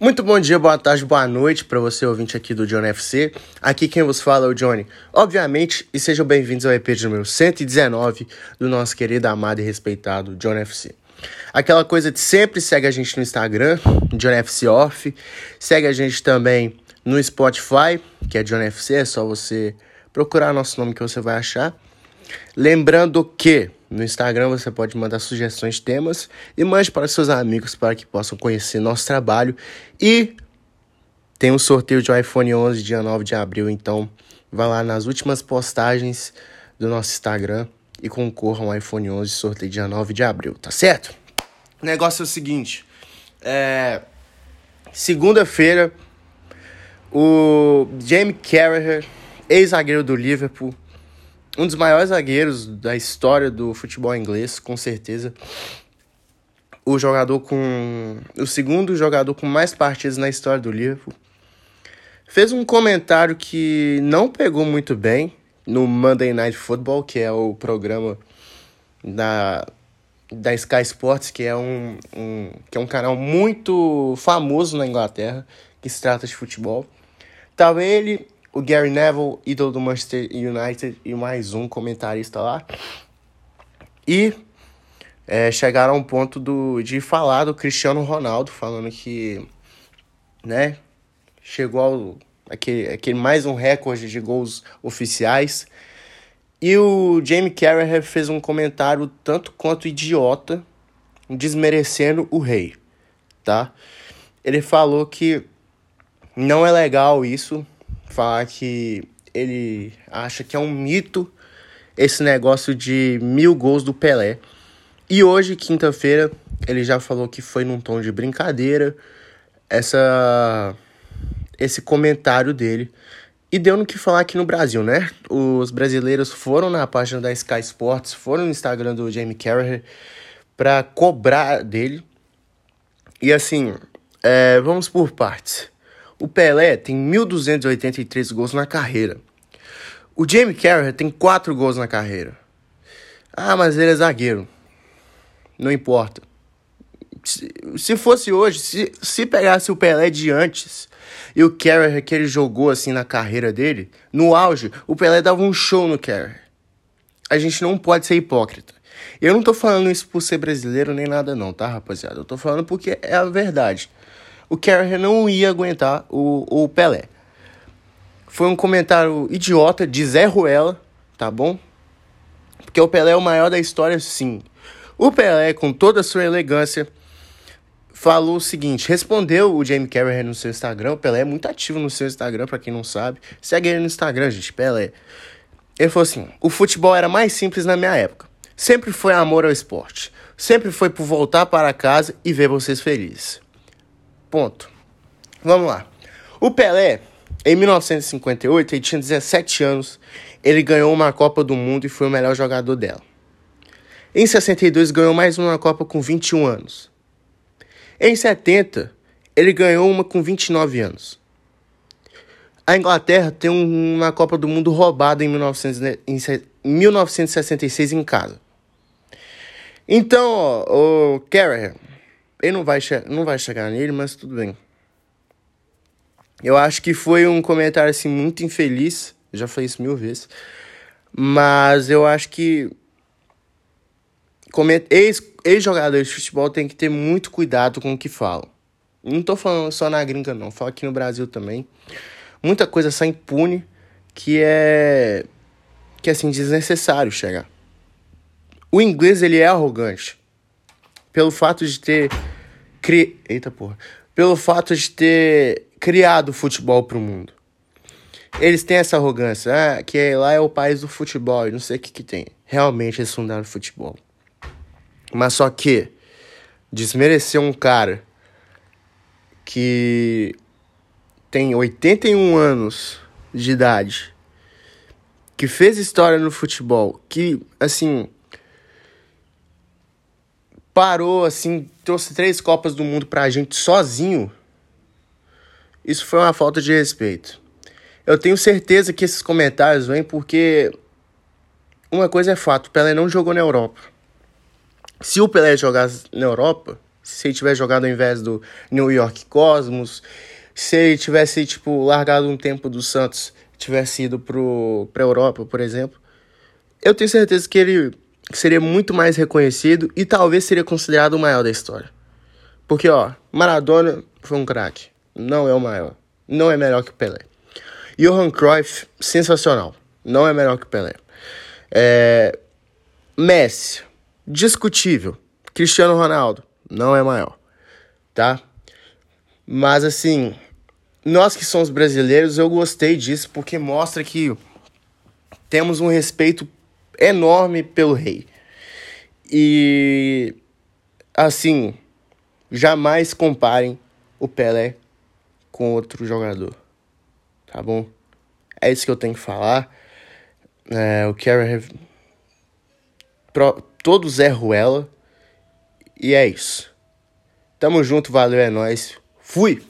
Muito bom dia, boa tarde, boa noite para você ouvinte aqui do John FC. Aqui quem vos fala é o Johnny. Obviamente, e sejam bem-vindos ao EP de número 119 do nosso querido, amado e respeitado John FC. Aquela coisa de sempre segue a gente no Instagram, John FC Off. Segue a gente também no Spotify, que é John FC, é só você procurar nosso nome que você vai achar. Lembrando que no Instagram você pode mandar sugestões temas e mande para seus amigos para que possam conhecer nosso trabalho. E tem um sorteio de iPhone 11 dia 9 de abril, então vá lá nas últimas postagens do nosso Instagram e concorra um iPhone 11 sorteio dia 9 de abril, tá certo? O negócio é o seguinte, é... segunda-feira o Jamie Carragher, ex-zagueiro do Liverpool, um dos maiores zagueiros da história do futebol inglês, com certeza. O jogador com. O segundo jogador com mais partidas na história do Liverpool. Fez um comentário que não pegou muito bem no Monday Night Football, que é o programa da, da Sky Sports, que é um, um, que é um canal muito famoso na Inglaterra, que se trata de futebol. Tava ele o Gary Neville, ídolo do Manchester United, e mais um comentarista lá. E é, chegaram ao ponto do, de falar do Cristiano Ronaldo, falando que, né, chegou ao aquele, aquele mais um recorde de gols oficiais. E o Jamie Carragher fez um comentário tanto quanto idiota, desmerecendo o rei, tá? Ele falou que não é legal isso, falar que ele acha que é um mito esse negócio de mil gols do Pelé. E hoje, quinta-feira, ele já falou que foi num tom de brincadeira essa esse comentário dele. E deu no que falar aqui no Brasil, né? Os brasileiros foram na página da Sky Sports, foram no Instagram do Jamie Carragher para cobrar dele. E assim, é, vamos por partes. O Pelé tem 1.283 gols na carreira. O Jamie Carragher tem 4 gols na carreira. Ah, mas ele é zagueiro. Não importa. Se, se fosse hoje, se, se pegasse o Pelé de antes e o Carragher que ele jogou assim na carreira dele, no auge, o Pelé dava um show no Carragher. A gente não pode ser hipócrita. Eu não tô falando isso por ser brasileiro nem nada não, tá, rapaziada? Eu tô falando porque é a verdade o Carragher não ia aguentar o, o Pelé. Foi um comentário idiota de Zé Ruela, tá bom? Porque o Pelé é o maior da história, sim. O Pelé, com toda a sua elegância, falou o seguinte: respondeu o Jamie Carragher no seu Instagram. O Pelé é muito ativo no seu Instagram, para quem não sabe. Segue ele no Instagram, gente, Pelé. Ele falou assim: o futebol era mais simples na minha época. Sempre foi amor ao esporte. Sempre foi por voltar para casa e ver vocês felizes. Ponto. Vamos lá. O Pelé, em 1958, ele tinha 17 anos. Ele ganhou uma Copa do Mundo e foi o melhor jogador dela. Em 62, ganhou mais uma Copa com 21 anos. Em 70, ele ganhou uma com 29 anos. A Inglaterra tem uma Copa do Mundo roubada em, 1900, em 1966 em casa. Então, ó, o Carragher, ele não vai, não vai chegar nele, mas tudo bem. Eu acho que foi um comentário assim muito infeliz. Eu já falei isso mil vezes. Mas eu acho que ex-jogadores de futebol tem que ter muito cuidado com o que falam. Não tô falando só na gringa, não. Falo aqui no Brasil também. Muita coisa sai impune que é. que é assim, desnecessário chegar. O inglês, ele é arrogante. Pelo fato de ter cri... Eita porra. Pelo fato de ter criado o futebol pro mundo. Eles têm essa arrogância, ah, que lá é o país do futebol, e não sei o que que tem. Realmente eles fundaram o futebol. Mas só que desmerecer um cara que tem 81 anos de idade, que fez história no futebol, que assim parou assim, trouxe três Copas do Mundo pra gente sozinho, isso foi uma falta de respeito. Eu tenho certeza que esses comentários vêm porque uma coisa é fato, o Pelé não jogou na Europa. Se o Pelé jogasse na Europa, se ele tivesse jogado ao invés do New York Cosmos, se ele tivesse, tipo, largado um tempo do Santos, tivesse ido pro, pra Europa, por exemplo, eu tenho certeza que ele seria muito mais reconhecido e talvez seria considerado o maior da história. Porque, ó, Maradona foi um craque, não é o maior, não é melhor que o Pelé. Johan Cruyff, sensacional, não é melhor que o Pelé. É... Messi, discutível. Cristiano Ronaldo, não é maior, tá? Mas assim, nós que somos brasileiros, eu gostei disso porque mostra que temos um respeito enorme pelo rei. E assim, jamais comparem o Pelé com outro jogador, tá bom? É isso que eu tenho que falar. É, eu quero. Pro... Todos erram ela. E é isso. Tamo junto, valeu, é nóis. Fui!